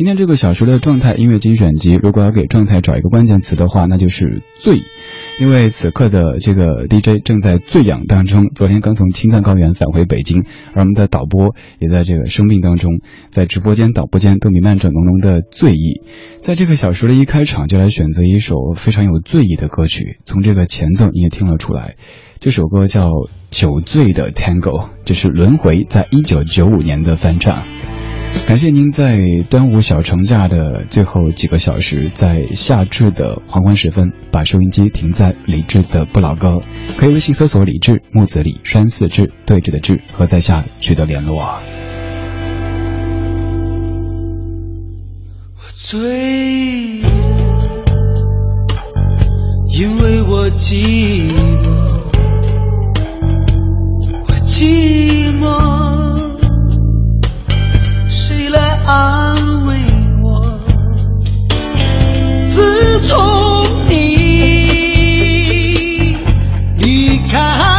今天这个小时的状态音乐精选集，如果要给状态找一个关键词的话，那就是醉。因为此刻的这个 DJ 正在醉氧当中，昨天刚从青藏高原返回北京，而我们的导播也在这个生病当中，在直播间、导播间都弥漫着浓浓的醉意。在这个小时的一开场，就来选择一首非常有醉意的歌曲，从这个前奏你也听了出来，这首歌叫《酒醉的 Tango》，这是轮回在一九九五年的翻唱。感谢您在端午小长假的最后几个小时，在夏至的黄昏时分，把收音机停在李志的不老歌。可以微信搜索“李志木子李山四志对峙的志”和在下取得联络。我醉了，因为我寂寞，我寂寞。安慰我，自从你离开。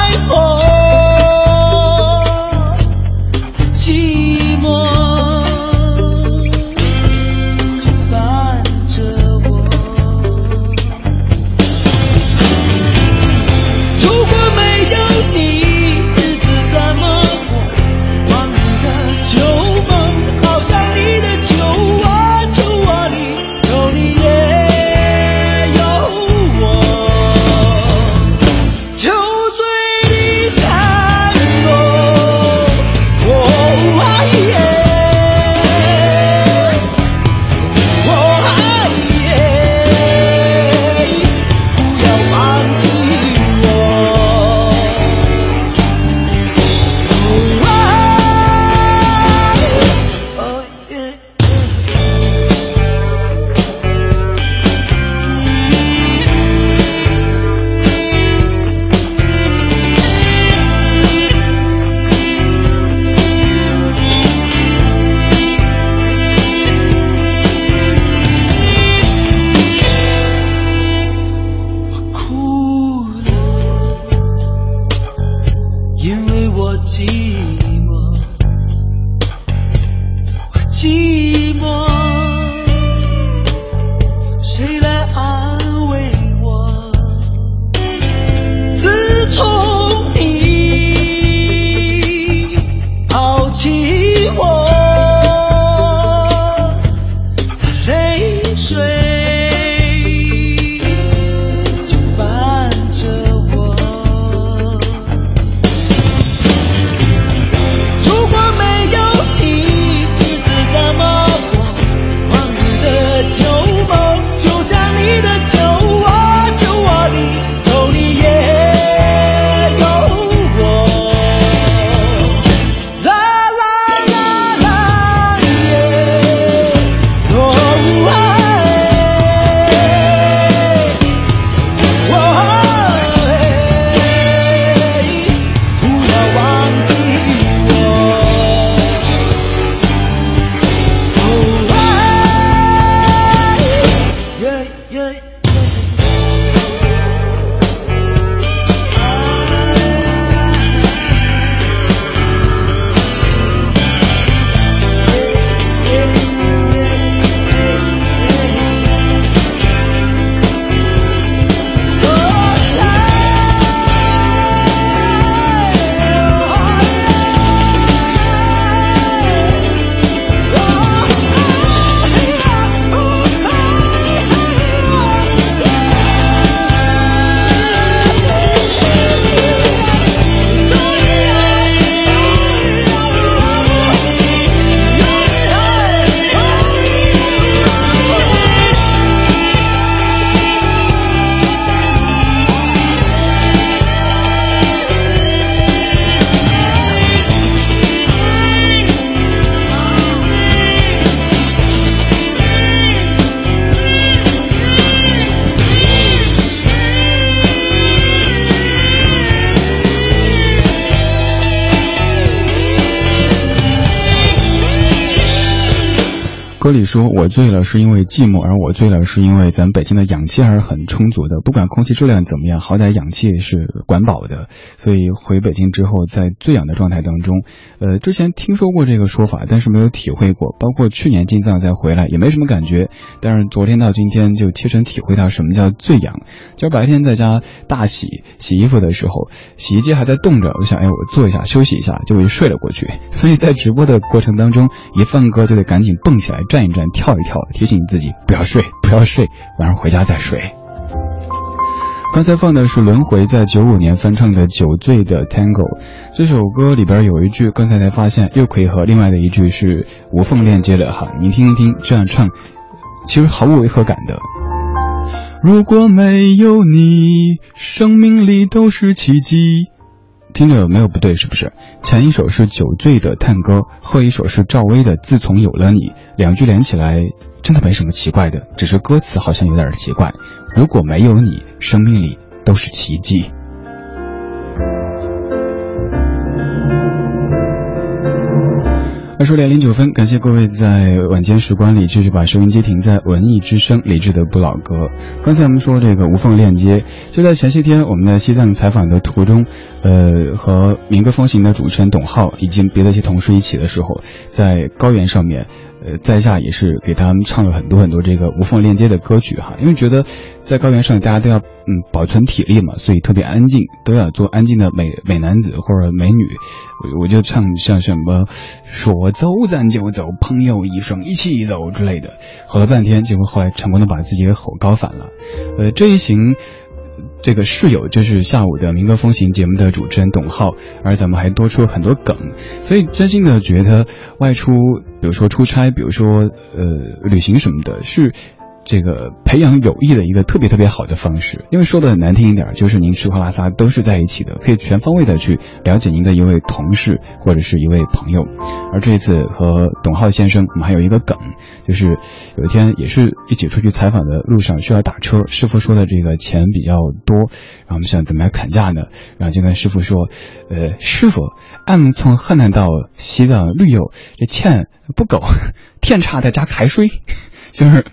我醉了是因为寂寞，而我醉了是因为咱北京的氧气还是很充足的，不管空气质量怎么样，好歹氧气是管饱的。所以回北京之后，在最痒的状态当中，呃，之前听说过这个说法，但是没有体会过。包括去年进藏再回来也没什么感觉，但是昨天到今天就切身体会到什么叫最痒。今儿白天在家大洗洗衣服的时候，洗衣机还在动着，我想，哎，我坐一下休息一下，结果就睡了过去。所以在直播的过程当中，一放歌就得赶紧蹦起来站一站。跳一跳，提醒自己不要睡，不要睡，晚上回家再睡。刚才放的是轮回在九五年翻唱的《酒醉的 Tango》，这首歌里边有一句，刚才才发现又可以和另外的一句是无缝链接的哈，你听一听，这样唱其实毫无违和感的。如果没有你，生命里都是奇迹。听着有没有不对，是不是？前一首是酒醉的探戈，后一首是赵薇的自从有了你，两句连起来真的没什么奇怪的，只是歌词好像有点奇怪。如果没有你，生命里都是奇迹。二十点零九分，感谢各位在晚间时光里继续把收音机停在文艺之声李志的不老歌。刚才我们说这个无缝链接，就在前些天我们在西藏采访的途中，呃，和民歌风行的主持人董浩以及别的一些同事一起的时候，在高原上面。呃，在下也是给他们唱了很多很多这个无缝链接的歌曲哈，因为觉得在高原上大家都要嗯保存体力嘛，所以特别安静，都要做安静的美美男子或者美女，我我就唱像什么说走咱就走，朋友一生一起走之类的，吼了半天，结果后来成功的把自己给吼高反了，呃，这一行。这个室友就是下午的民歌风行节目的主持人董浩，而咱们还多出了很多梗，所以真心的觉得外出，比如说出差，比如说呃旅行什么的，是。这个培养友谊的一个特别特别好的方式，因为说的很难听一点，就是您吃喝拉撒都是在一起的，可以全方位的去了解您的一位同事或者是一位朋友。而这一次和董浩先生，我们还有一个梗，就是有一天也是一起出去采访的路上需要打车，师傅说的这个钱比较多，然后我们想怎么样砍价呢？然后就跟师傅说，呃，师傅，俺从河南到西藏旅游，这钱不够，天差再加开水，就是。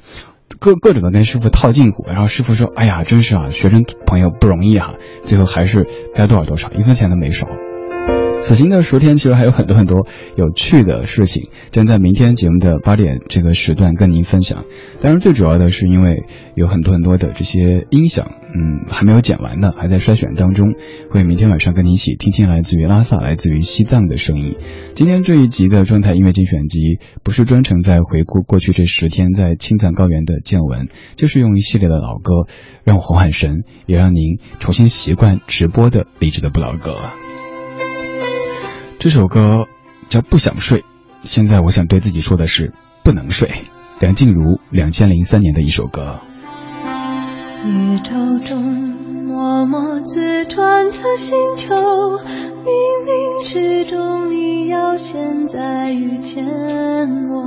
各各种的跟师傅套近乎，然后师傅说：“哎呀，真是啊，学生朋友不容易哈。”最后还是该多少多少，一分钱都没少。此行的十天，其实还有很多很多有趣的事情，将在明天节目的八点这个时段跟您分享。当然，最主要的是因为有很多很多的这些音响，嗯，还没有剪完呢，还在筛选当中。会明天晚上跟您一起听听来自于拉萨、来自于西藏的声音。今天这一集的状态音乐精选集，不是专程在回顾过去这十天在青藏高原的见闻，就是用一系列的老歌，让我缓缓神，也让您重新习惯直播的励志的不老歌。这首歌叫《不想睡》，现在我想对自己说的是不能睡。梁静茹两千零三年的一首歌。夜潮中默默自传的心跳，冥冥之中你要现在遇见我。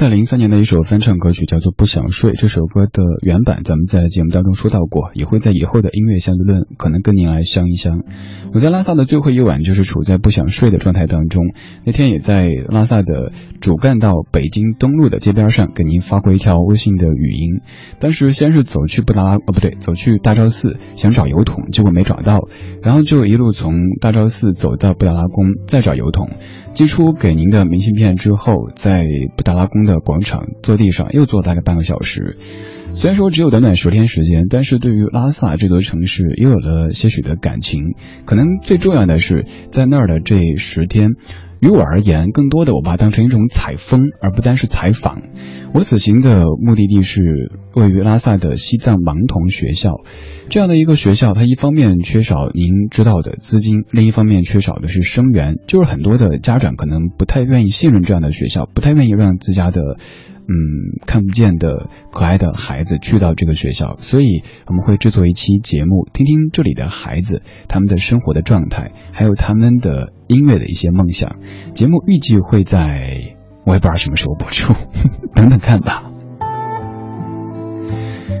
在零三年的一首翻唱歌曲叫做《不想睡》，这首歌的原版咱们在节目当中说到过，也会在以后的音乐相对论可能跟您来相一相。我在拉萨的最后一晚就是处在不想睡的状态当中，那天也在拉萨的主干道北京东路的街边上给您发过一条微信的语音。当时先是走去布达拉，哦不对，走去大昭寺想找油桶，结果没找到，然后就一路从大昭寺走到布达拉宫，再找油桶。寄出给您的明信片之后，在布达拉宫的广场坐地上又坐大概半个小时。虽然说只有短短十天时间，但是对于拉萨这座城市又有了些许的感情。可能最重要的是，在那儿的这十天，于我而言，更多的我把它当成一种采风，而不单是采访。我此行的目的地是位于拉萨的西藏盲童学校，这样的一个学校，它一方面缺少您知道的资金，另一方面缺少的是生源，就是很多的家长可能不太愿意信任这样的学校，不太愿意让自家的。嗯，看不见的可爱的孩子去到这个学校，所以我们会制作一期节目，听听这里的孩子他们的生活的状态，还有他们的音乐的一些梦想。节目预计会在我也不知道什么时候播出，等等看吧。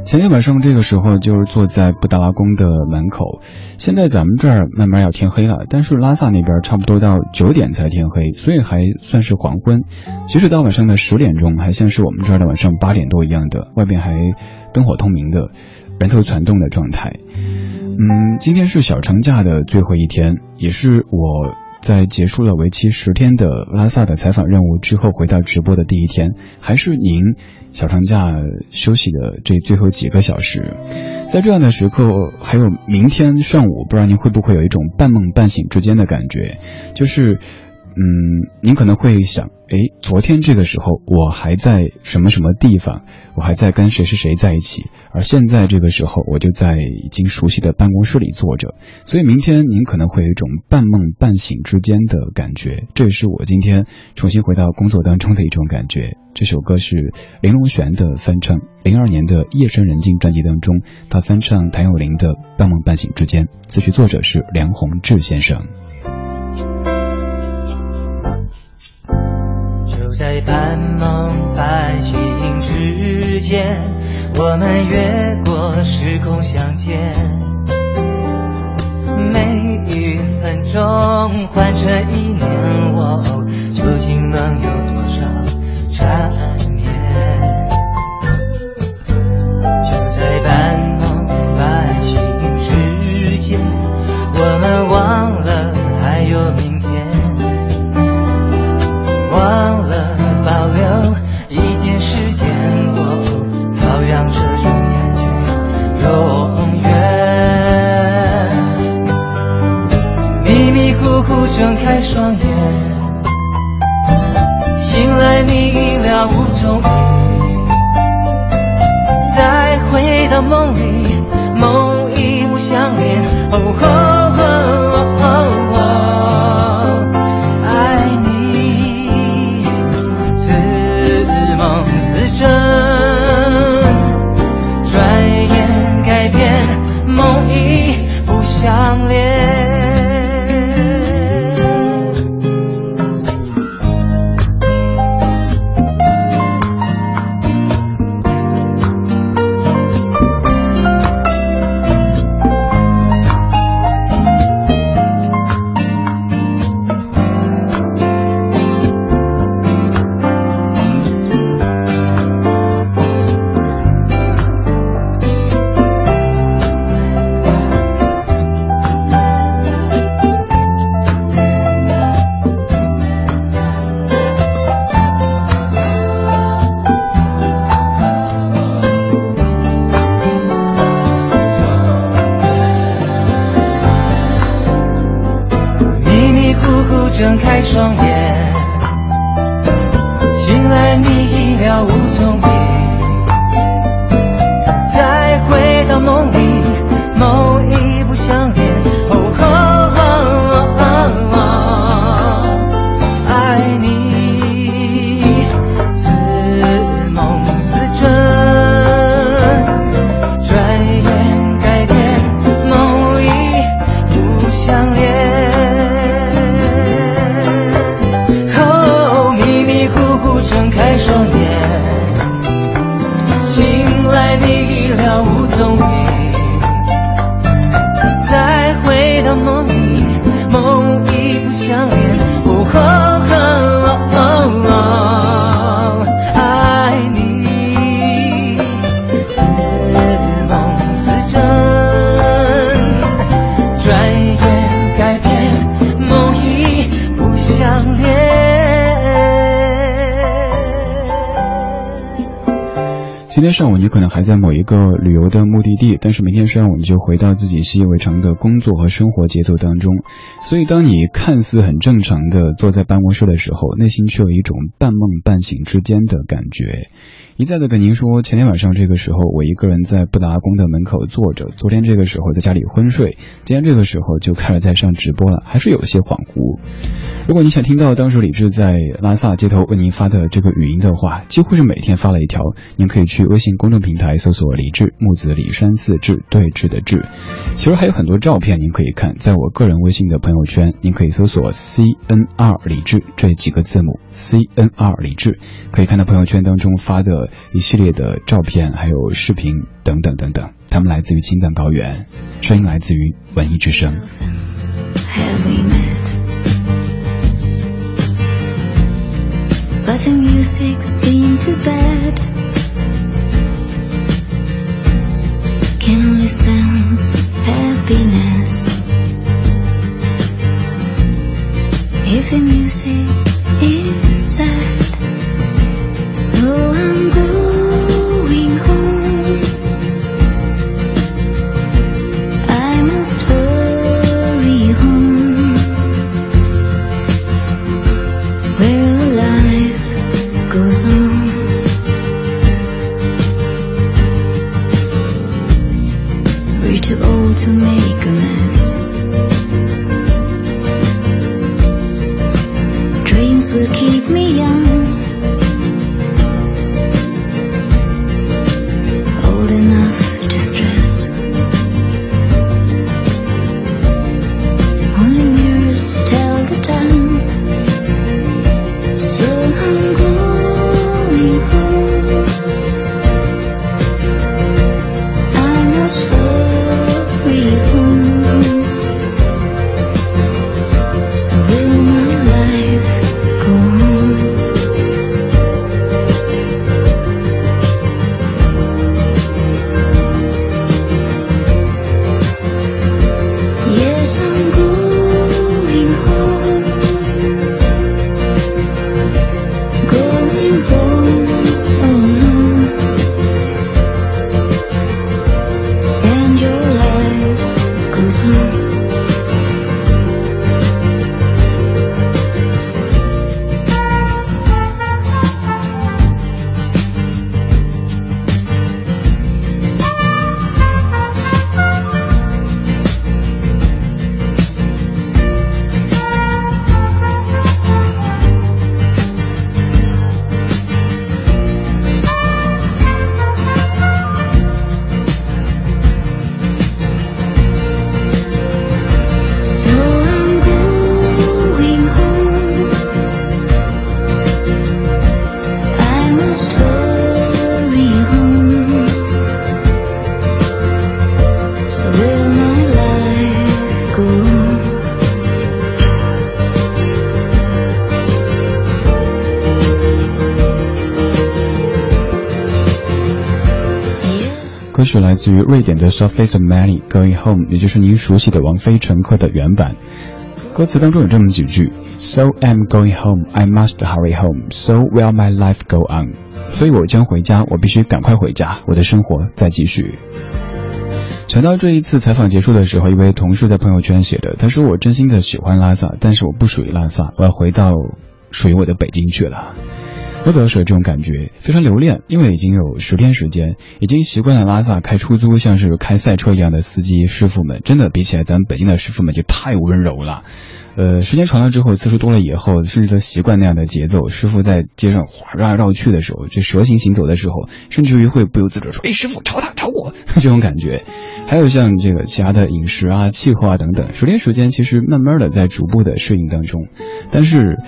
前天晚上这个时候就是坐在布达拉宫的门口，现在咱们这儿慢慢要天黑了，但是拉萨那边差不多到九点才天黑，所以还算是黄昏。即使到晚上的十点钟，还像是我们这儿的晚上八点多一样的，外边还灯火通明的，人头攒动的状态。嗯，今天是小长假的最后一天，也是我。在结束了为期十天的拉萨的采访任务之后，回到直播的第一天，还是您小长假休息的这最后几个小时，在这样的时刻，还有明天上午，不知道您会不会有一种半梦半醒之间的感觉，就是。嗯，您可能会想，哎，昨天这个时候我还在什么什么地方，我还在跟谁谁谁在一起，而现在这个时候我就在已经熟悉的办公室里坐着，所以明天您可能会有一种半梦半醒之间的感觉，这也是我今天重新回到工作当中的一种感觉。这首歌是林隆璇的翻唱，零二年的《夜深人静》专辑当中，他翻唱谭咏麟的《半梦半醒之间》，词曲作者是梁鸿志先生。在半梦半醒之间，我们越过时空相见。每一分钟换成一年，我究竟能有多少差但是明天上午你就回到自己习以为常的工作和生活节奏当中。所以，当你看似很正常的坐在办公室的时候，内心却有一种半梦半醒之间的感觉。一再的跟您说，前天晚上这个时候，我一个人在布达拉宫的门口坐着；昨天这个时候在家里昏睡；今天这个时候就开始在上直播了，还是有些恍惚。如果你想听到当时李志在拉萨街头为您发的这个语音的话，几乎是每天发了一条。您可以去微信公众平台搜索“李志木子李山寺志对峙的志”，其实还有很多照片您可以看，在我个人微信的朋友圈，您可以搜索 “c n r 李志”这几个字母 “c n r 李志”，可以看到朋友圈当中发的。一系列的照片，还有视频等等等等，他们来自于青藏高原，声音来自于文艺之声。sense happiness. If the music is sad. 歌曲来自于瑞典的 Surface Many Going Home，也就是您熟悉的王菲乘客的原版。歌词当中有这么几句：So I'm going home, I must hurry home. So will my life go on？所以我将回家，我必须赶快回家，我的生活再继续。想到这一次采访结束的时候，一位同事在朋友圈写的，他说：“我真心的喜欢拉萨，但是我不属于拉萨，我要回到属于我的北京去了。”我走的时候，这种感觉非常留恋，因为已经有十天时间，已经习惯了拉萨开出租像是开赛车一样的司机师傅们，真的比起来咱们北京的师傅们就太温柔了。呃，时间长了之后，次数多了以后，甚至都习惯那样的节奏。师傅在街上哗绕来绕去的时候，就蛇形行走的时候，甚至于会不由自主说：“哎，师傅，朝他，朝我。”这种感觉。还有像这个其他的饮食啊、气候啊等等，十天时间其实慢慢的在逐步的适应当中，但是。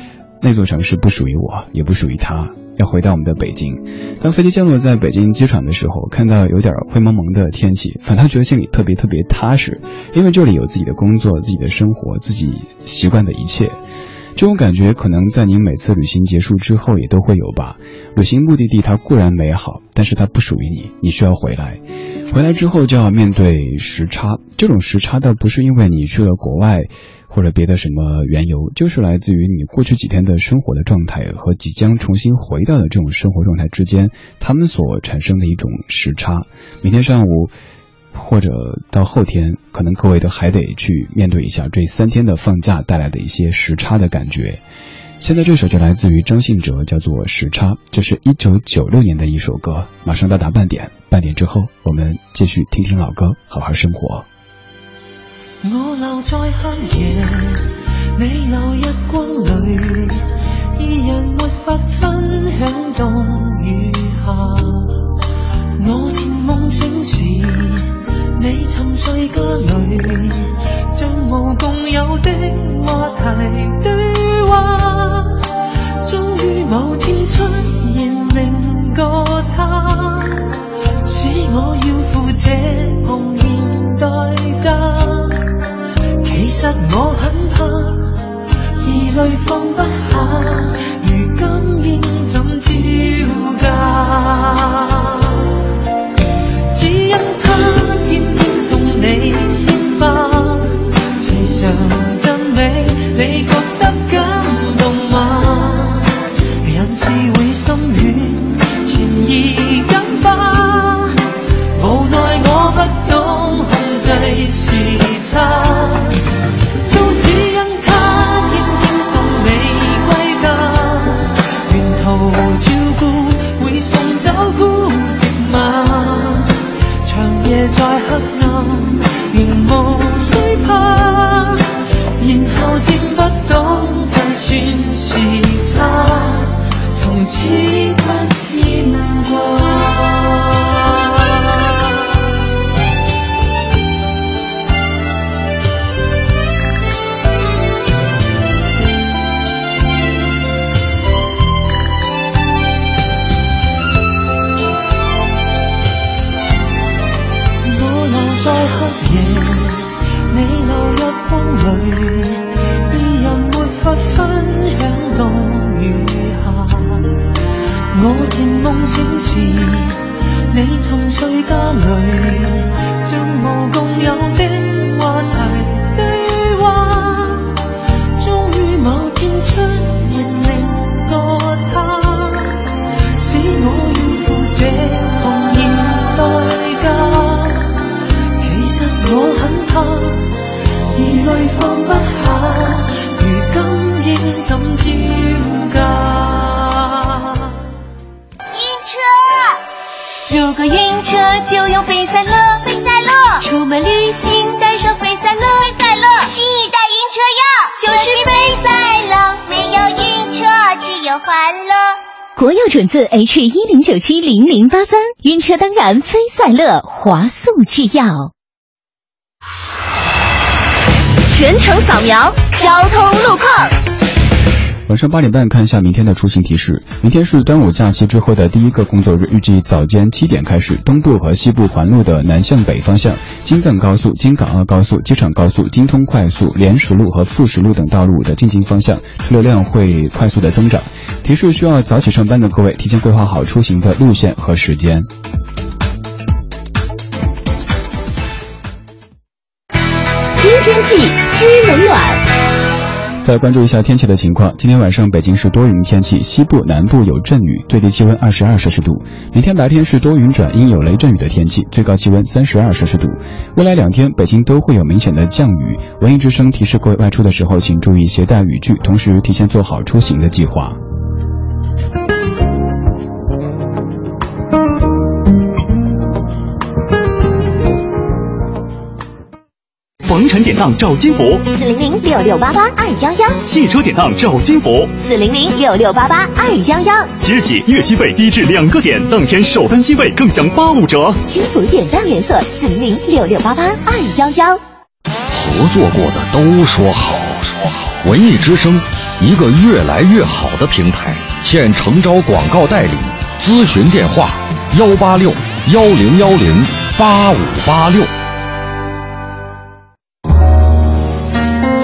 那座城市不属于我，也不属于他。要回到我们的北京。当飞机降落在北京机场的时候，看到有点灰蒙蒙的天气，反倒觉得心里特别特别踏实，因为这里有自己的工作、自己的生活、自己习惯的一切。这种感觉可能在您每次旅行结束之后也都会有吧。旅行目的地它固然美好，但是它不属于你，你需要回来。回来之后就要面对时差，这种时差倒不是因为你去了国外。或者别的什么缘由，就是来自于你过去几天的生活的状态和即将重新回到的这种生活状态之间，他们所产生的一种时差。明天上午。或者到后天，可能各位都还得去面对一下这三天的放假带来的一些时差的感觉。现在这首就来自于张信哲，叫做《时差》，这是一九九六年的一首歌。马上到达半点，半点之后我们继续听听老歌，好好生活。我留在黑夜，你留日光里，二人没法分享冬与夏。我甜梦醒时。你沉睡家里，像无共有的话题其实我很怕，疑泪放不下，如今应怎招架？只因他天天送。你鲜花，时常赞美，你字 H 一零九七零零八三，晕车当然飞赛乐，华速制药。全程扫描交通路况。晚上八点半看一下明天的出行提示。明天是端午假期之后的第一个工作日，预计早间七点开始，东部和西部环路的南向北方向、京藏高速、京港澳高速、机场高速、京通快速、莲石路和富石路等道路的进京方向车流量会快速的增长。提示需要早起上班的各位，提前规划好出行的路线和时间。听天气，知冷暖。再关注一下天气的情况。今天晚上北京是多云天气，西部、南部有阵雨，最低气温二十二摄氏度。明天白天是多云转阴，有雷阵雨的天气，最高气温三十二摄氏度。未来两天北京都会有明显的降雨。文艺之声提示各位外出的时候，请注意携带雨具，同时提前做好出行的计划。房产典当找金福，四零零六六八八二幺幺；汽车典当找金福，四零零六六八八二幺幺。即日起，月息费低至两个点，当天首单息费更享八五折。金福典当连锁，四零零六六八八二幺幺。合作过的都说好，说好。文艺之声，一个越来越好的平台，现诚招广告代理，咨询电话：幺八六幺零幺零八五八六。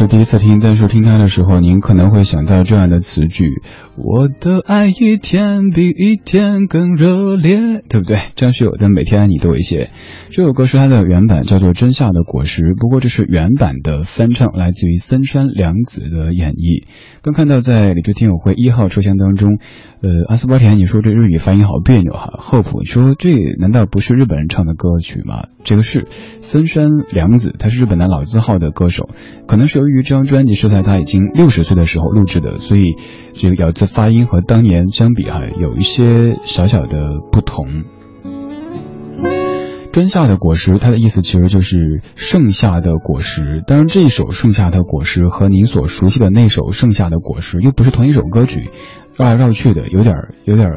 是第一次听，但是听它的时候，您可能会想到这样的词句：“我的爱一天比一天更热烈”，对不对？张学友的《每天爱你多一些》这首歌是他的原版，叫做《真夏的果实》，不过这是原版的翻唱，来自于森山良子的演绎。刚看到在理智听友会一号车厢当中，呃，阿斯巴甜，你说这日语发音好别扭哈。厚朴，你说这难道不是日本人唱的歌曲吗？这个是森山良子，他是日本的老字号的歌。手。可能是由于于这张专辑是在他已经六十岁的时候录制的，所以这个咬字发音和当年相比哈，有一些小小的不同。真夏的果实，它的意思其实就是盛夏的果实。当然，这一首盛夏的果实和您所熟悉的那首盛夏的果实又不是同一首歌曲，绕来绕去的，有点有点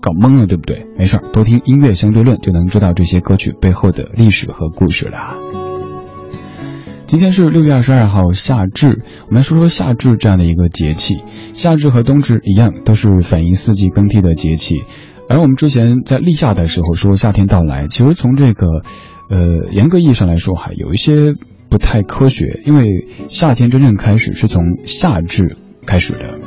搞懵了，对不对？没事，多听音乐相对论就能知道这些歌曲背后的历史和故事了。今天是六月二十二号，夏至。我们来说说夏至这样的一个节气。夏至和冬至一样，都是反映四季更替的节气。而我们之前在立夏的时候说夏天到来，其实从这个，呃，严格意义上来说还有一些不太科学，因为夏天真正开始是从夏至开始的。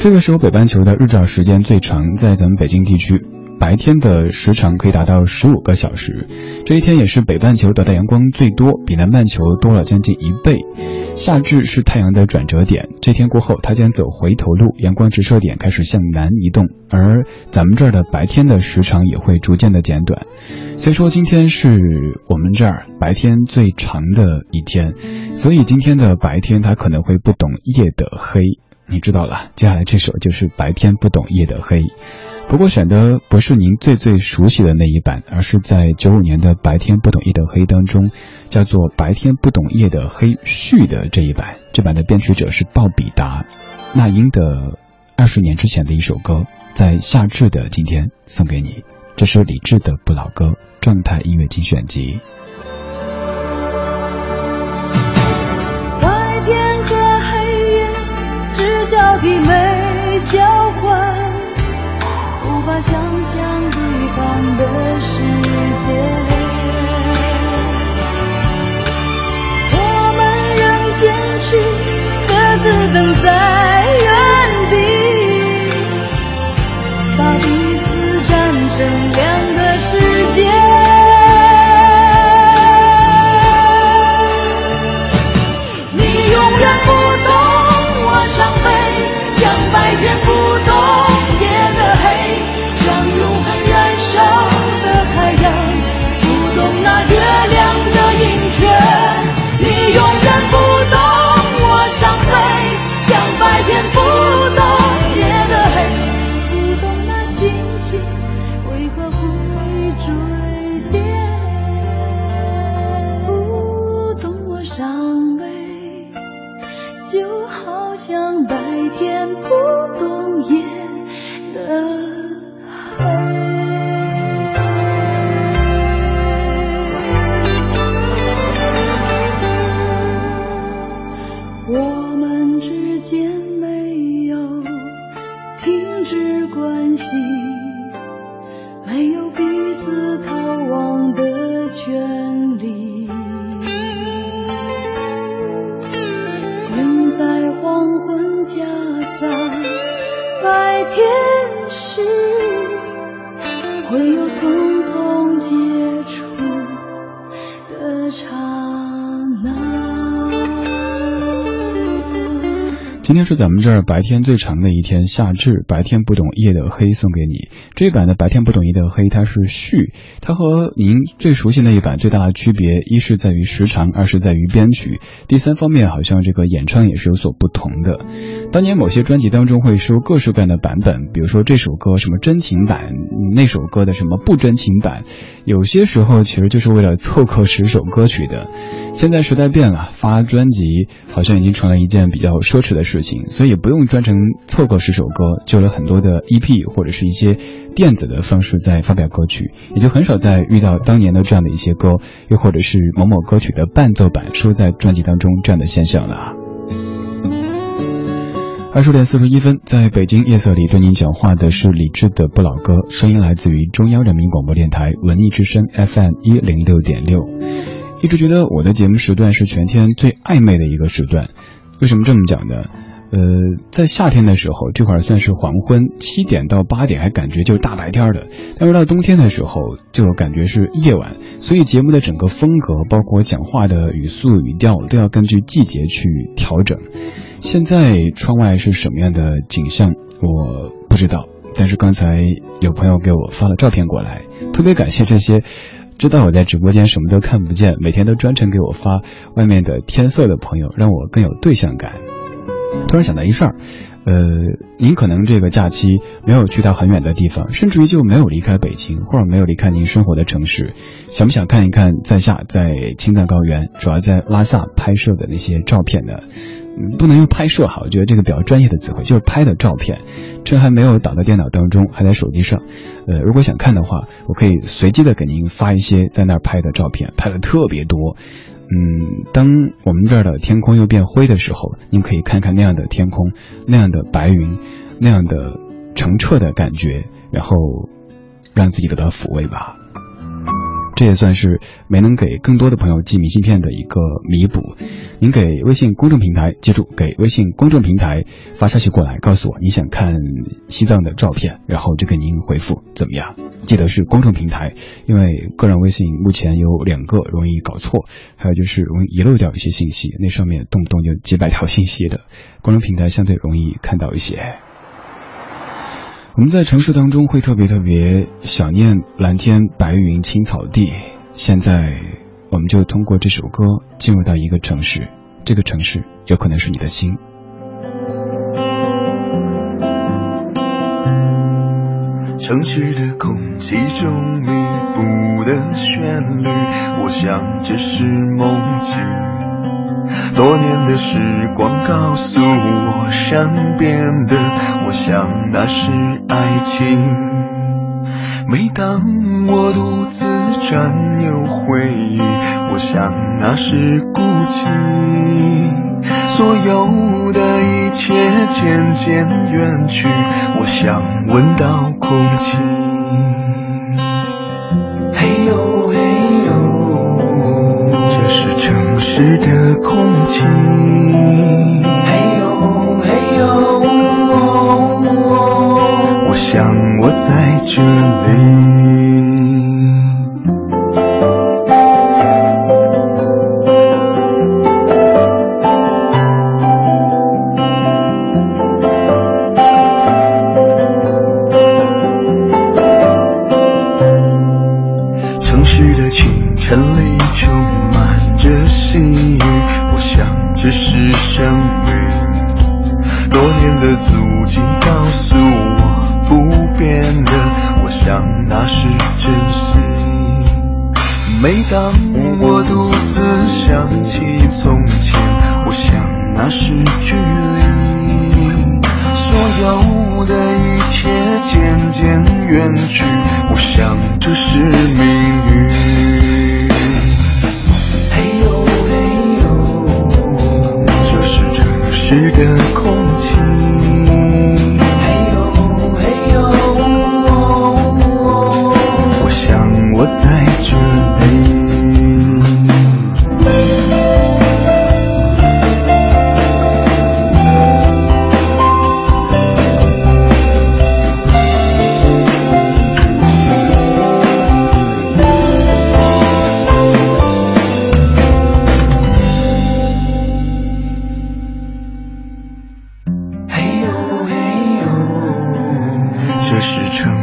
这个时候北半球的日照时间最长，在咱们北京地区。白天的时长可以达到十五个小时，这一天也是北半球得到阳光最多，比南半球多了将近一倍。夏至是太阳的转折点，这天过后它将走回头路，阳光直射点开始向南移动，而咱们这儿的白天的时长也会逐渐的减短。所以说今天是我们这儿白天最长的一天，所以今天的白天它可能会不懂夜的黑，你知道了。接下来这首就是白天不懂夜的黑。不过选的不是您最最熟悉的那一版，而是在九五年的《白天不懂夜的黑》当中，叫做《白天不懂夜的黑》续的这一版。这版的编曲者是鲍比达，那英的二十年之前的一首歌，在夏至的今天送给你。这是李志的不老歌状态音乐精选集。白天和黑夜只交替没想咱们这儿白天最长的一天，夏至，白天不懂夜的黑送给你。这一版的白天不懂夜的黑，它是续，它和您最熟悉那一版最大的区别，一是在于时长，二是在于编曲，第三方面好像这个演唱也是有所不同的。当年某些专辑当中会收各式各样的版本，比如说这首歌什么真情版，那首歌的什么不真情版，有些时候其实就是为了凑合十首歌曲的。现在时代变了，发专辑好像已经成了一件比较奢侈的事情，所以也不用专程凑够十首歌，就了很多的 EP 或者是一些电子的方式在发表歌曲，也就很少再遇到当年的这样的一些歌，又或者是某某歌曲的伴奏版收在专辑当中这样的现象了。二十点四十一分，在北京夜色里对您讲话的是李志的不老歌，声音来自于中央人民广播电台文艺之声 FM 一零六点六。一直觉得我的节目时段是全天最暧昧的一个时段，为什么这么讲呢？呃，在夏天的时候，这会儿算是黄昏，七点到八点还感觉就是大白天的，但是到冬天的时候就感觉是夜晚，所以节目的整个风格，包括讲话的语速语调，都要根据季节去调整。现在窗外是什么样的景象，我不知道，但是刚才有朋友给我发了照片过来，特别感谢这些。知道我在直播间什么都看不见，每天都专程给我发外面的天色的朋友，让我更有对象感。突然想到一事儿。呃，您可能这个假期没有去到很远的地方，甚至于就没有离开北京，或者没有离开您生活的城市，想不想看一看在下在青藏高原，主要在拉萨拍摄的那些照片呢？不能用拍摄哈，我觉得这个比较专业的词汇，就是拍的照片。趁还没有导到电脑当中，还在手机上，呃，如果想看的话，我可以随机的给您发一些在那儿拍的照片，拍的特别多。嗯，当我们这儿的天空又变灰的时候，您可以看看那样的天空，那样的白云，那样的澄澈的感觉，然后让自己得到抚慰吧。这也算是没能给更多的朋友寄明信片的一个弥补。您给微信公众平台，记住给微信公众平台发消息过来，告诉我你想看西藏的照片，然后就给您回复，怎么样？记得是公众平台，因为个人微信目前有两个容易搞错，还有就是容易遗漏掉一些信息，那上面动不动就几百条信息的。公众平台相对容易看到一些。我们在城市当中会特别特别想念蓝天白云青草地，现在我们就通过这首歌进入到一个城市，这个城市有可能是你的心。城市的空气中弥补的旋律，我想这是梦境。多年的时光告诉我，善变的，我想那是爱情。每当我独自占有回忆，我想那是孤寂。所有的一切渐渐远去，我想闻到空气。情。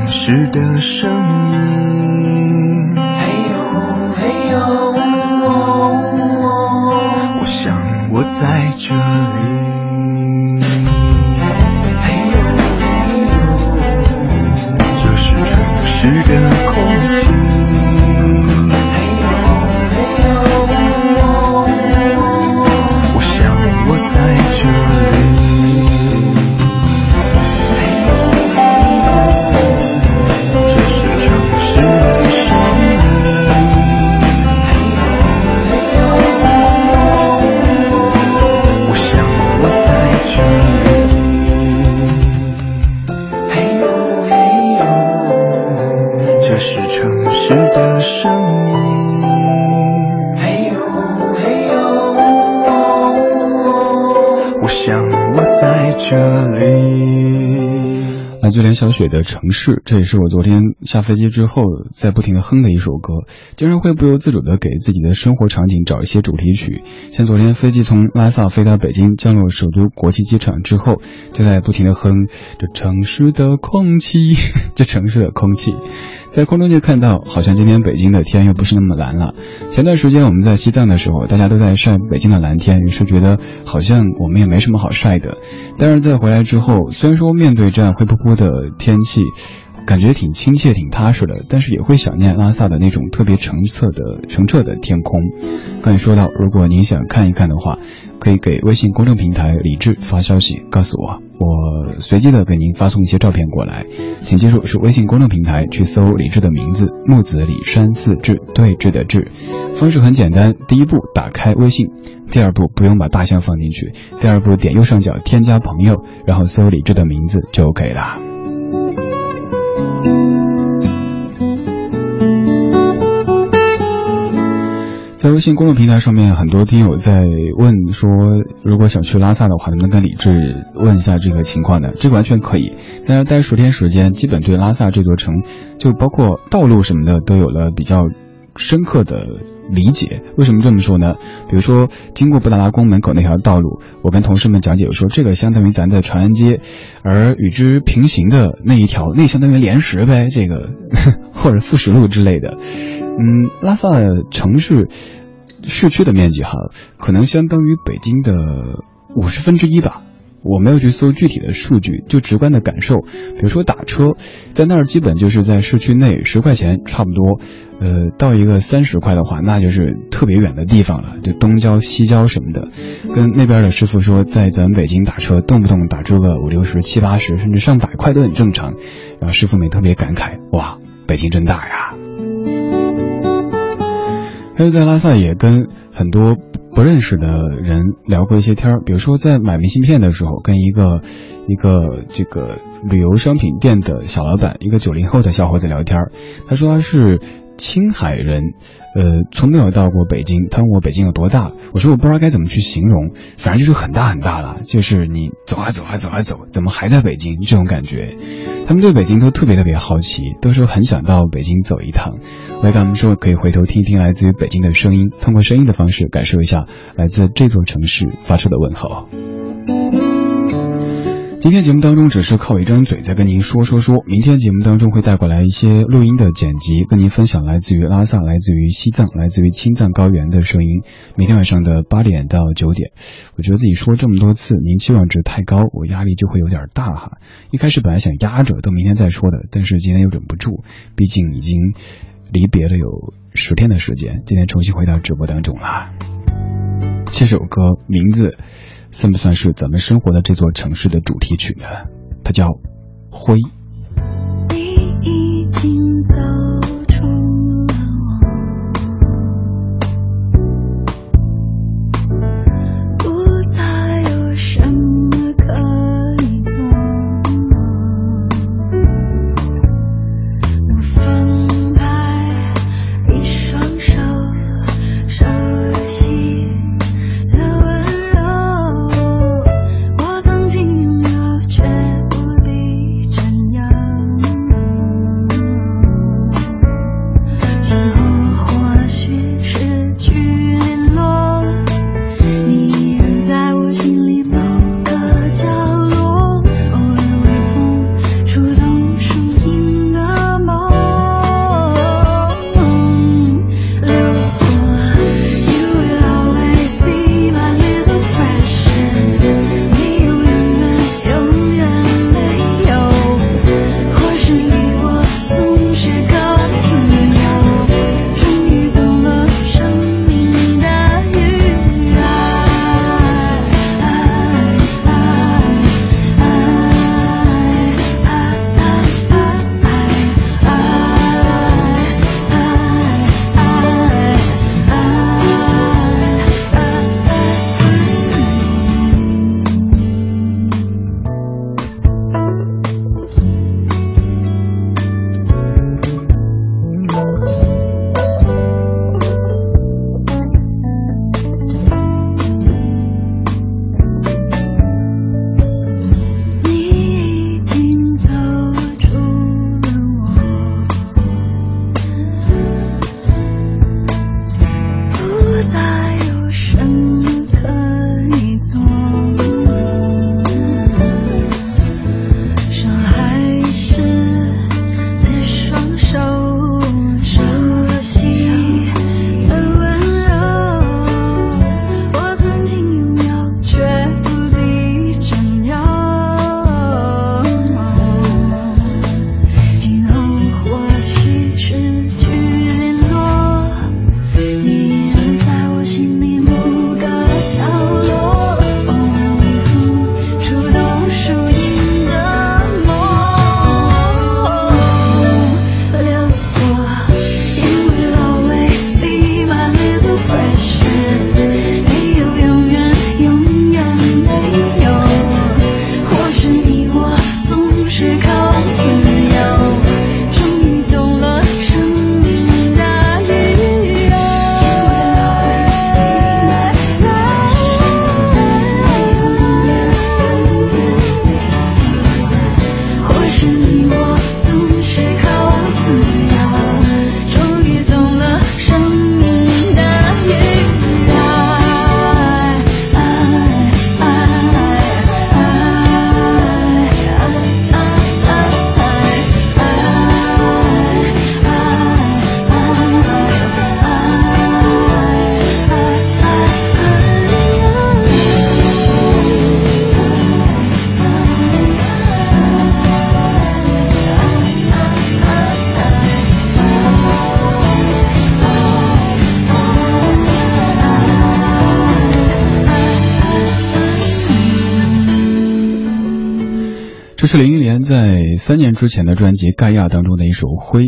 时的声音。嘿呦嘿呦，我想我在这里。嘿呦嘿呦，这是城市的空气。雪的城市，这也是我昨天下飞机之后在不停的哼的一首歌，经常会不由自主的给自己的生活场景找一些主题曲。像昨天飞机从拉萨飞到北京，降落首都国际机场之后，就在不停的哼这城市的空气，这城市的空气。在空中就看到，好像今天北京的天又不是那么蓝了。前段时间我们在西藏的时候，大家都在晒北京的蓝天，于是觉得好像我们也没什么好晒的。但是在回来之后，虽然说面对这样灰扑扑的天气，感觉挺亲切、挺踏实的，但是也会想念拉萨的那种特别澄澈的、澄澈的天空。刚才说到，如果您想看一看的话，可以给微信公众平台李智发消息告诉我，我随机的给您发送一些照片过来。请记住，是微信公众平台去搜李智的名字，木子李山寺志对峙的志。方式很简单，第一步打开微信，第二步不用把大象放进去，第二步点右上角添加朋友，然后搜李智的名字就 OK 了。在微信公众平台上面，很多听友在问说，如果想去拉萨的话，能不能跟李志问一下这个情况呢？这个完全可以，在那待十天时间，基本对拉萨这座城，就包括道路什么的，都有了比较深刻的理解。为什么这么说呢？比如说，经过布达拉宫门口那条道路，我跟同事们讲解我说，这个相当于咱的长安街，而与之平行的那一条，那相当于莲石呗，这个 或者富石路之类的。嗯，拉萨城市市区的面积哈，可能相当于北京的五十分之一吧。我没有去搜具体的数据，就直观的感受。比如说打车，在那儿基本就是在市区内十块钱差不多，呃，到一个三十块的话，那就是特别远的地方了，就东郊西郊什么的。跟那边的师傅说，在咱们北京打车，动不动打出个五六十、七八十，甚至上百块都很正常。然后师傅们特别感慨，哇，北京真大呀！还有在拉萨也跟很多不认识的人聊过一些天儿，比如说在买明信片的时候，跟一个一个这个旅游商品店的小老板，一个九零后的小伙子聊天儿，他说他是青海人，呃，从没有到过北京。他问我北京有多大，我说我不知道该怎么去形容，反正就是很大很大了，就是你走啊走啊走啊走，怎么还在北京这种感觉。他们对北京都特别特别好奇，都说很想到北京走一趟。我也跟他们说，可以回头听一听来自于北京的声音，通过声音的方式感受一下来自这座城市发出的问候。今天节目当中只是靠一张嘴在跟您说说说，明天节目当中会带过来一些录音的剪辑，跟您分享来自于拉萨、来自于西藏、来自于青藏高原的声音。明天晚上的八点到九点，我觉得自己说这么多次，您期望值太高，我压力就会有点大哈。一开始本来想压着，等明天再说的，但是今天又忍不住，毕竟已经离别了有十天的时间，今天重新回到直播当中了。这首歌名字。算不算是咱们生活的这座城市的主题曲呢？它叫《灰》。三年之前的专辑《盖亚》当中的一首《灰》。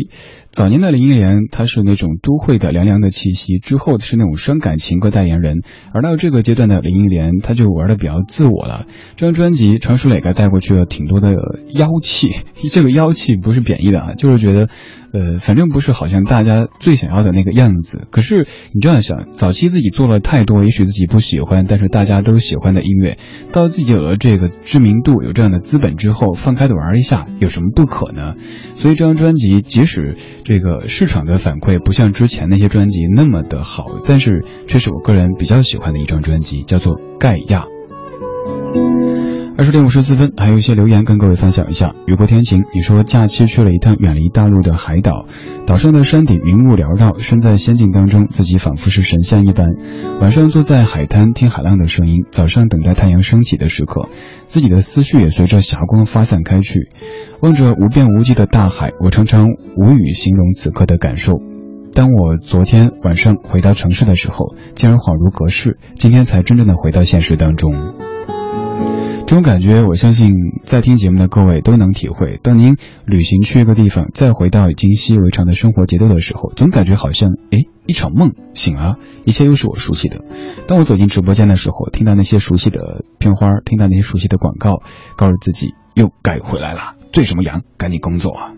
早年的林忆莲，她是那种都会的凉凉的气息，之后是那种伤感情歌代言人。而到这个阶段的林忆莲，她就玩的比较自我了。这张专辑，常石磊给带过去了挺多的妖气，这个妖气不是贬义的啊，就是觉得，呃，反正不是好像大家最想要的那个样子。可是你这样想，早期自己做了太多，也许自己不喜欢，但是大家都喜欢的音乐，到自己有了这个知名度，有这样的资本之后，放开的玩一下，有什么不可呢？所以这张专辑，即使这个市场的反馈不像之前那些专辑那么的好，但是这是我个人比较喜欢的一张专辑，叫做《盖亚》。二十点五十四分，还有一些留言跟各位分享一下。雨过天晴，你说假期去了一趟远离大陆的海岛，岛上的山顶云雾缭绕，身在仙境当中，自己仿佛是神仙一般。晚上坐在海滩听海浪的声音，早上等待太阳升起的时刻，自己的思绪也随着霞光发散开去。望着无边无际的大海，我常常无语形容此刻的感受。当我昨天晚上回到城市的时候，竟然恍如隔世，今天才真正的回到现实当中。这种感觉，我相信在听节目的各位都能体会。当您旅行去一个地方，再回到已经习以为常的生活节奏的时候，总感觉好像，哎，一场梦醒了，一切又是我熟悉的。当我走进直播间的时候，听到那些熟悉的片花，听到那些熟悉的广告，告诉自己又该回来了。醉什么羊，赶紧工作啊！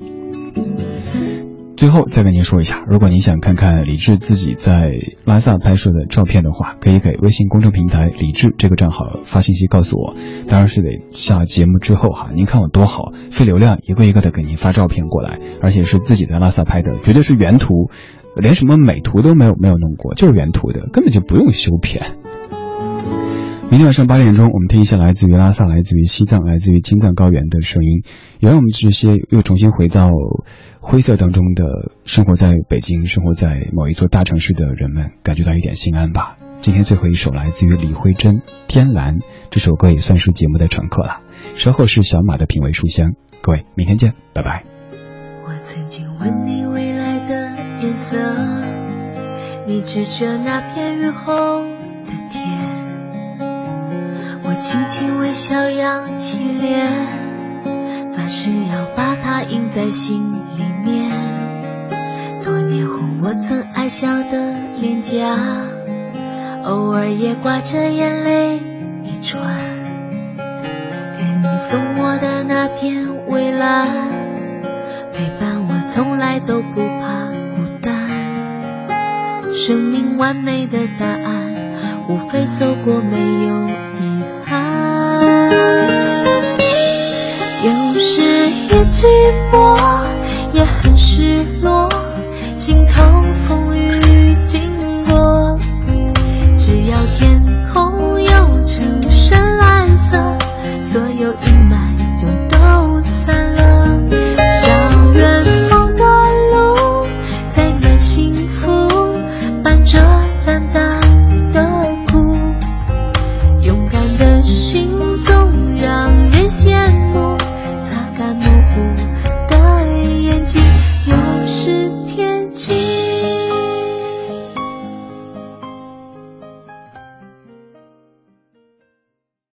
最后再跟您说一下，如果您想看看李志自己在拉萨拍摄的照片的话，可以给微信公众平台李志这个账号发信息告诉我。当然是得下节目之后哈，您看我多好，费流量一个一个的给您发照片过来，而且是自己在拉萨拍的，绝对是原图，连什么美图都没有没有弄过，就是原图的，根本就不用修片。明天晚上八点钟，我们听一下来自于拉萨、来自于西藏、来自于青藏高原的声音，也让我们这些又重新回到灰色当中的生活在北京、生活在某一座大城市的人们感觉到一点心安吧。今天最后一首来自于李慧珍《天蓝》，这首歌也算是节目的常客了。稍后是小马的品味书香，各位明天见，拜拜。我曾经问你未来的颜色，你指着那片雨后的天。我轻轻微笑，扬起脸，发誓要把它印在心里面。多年后，我曾爱笑的脸颊，偶尔也挂着眼泪一串。给你送我的那片蔚蓝，陪伴我从来都不怕孤单。生命完美的答案，无非走过没有。是也寂寞，也很失落，心头风雨经过，只要天空有成深蓝色，所有阴霾。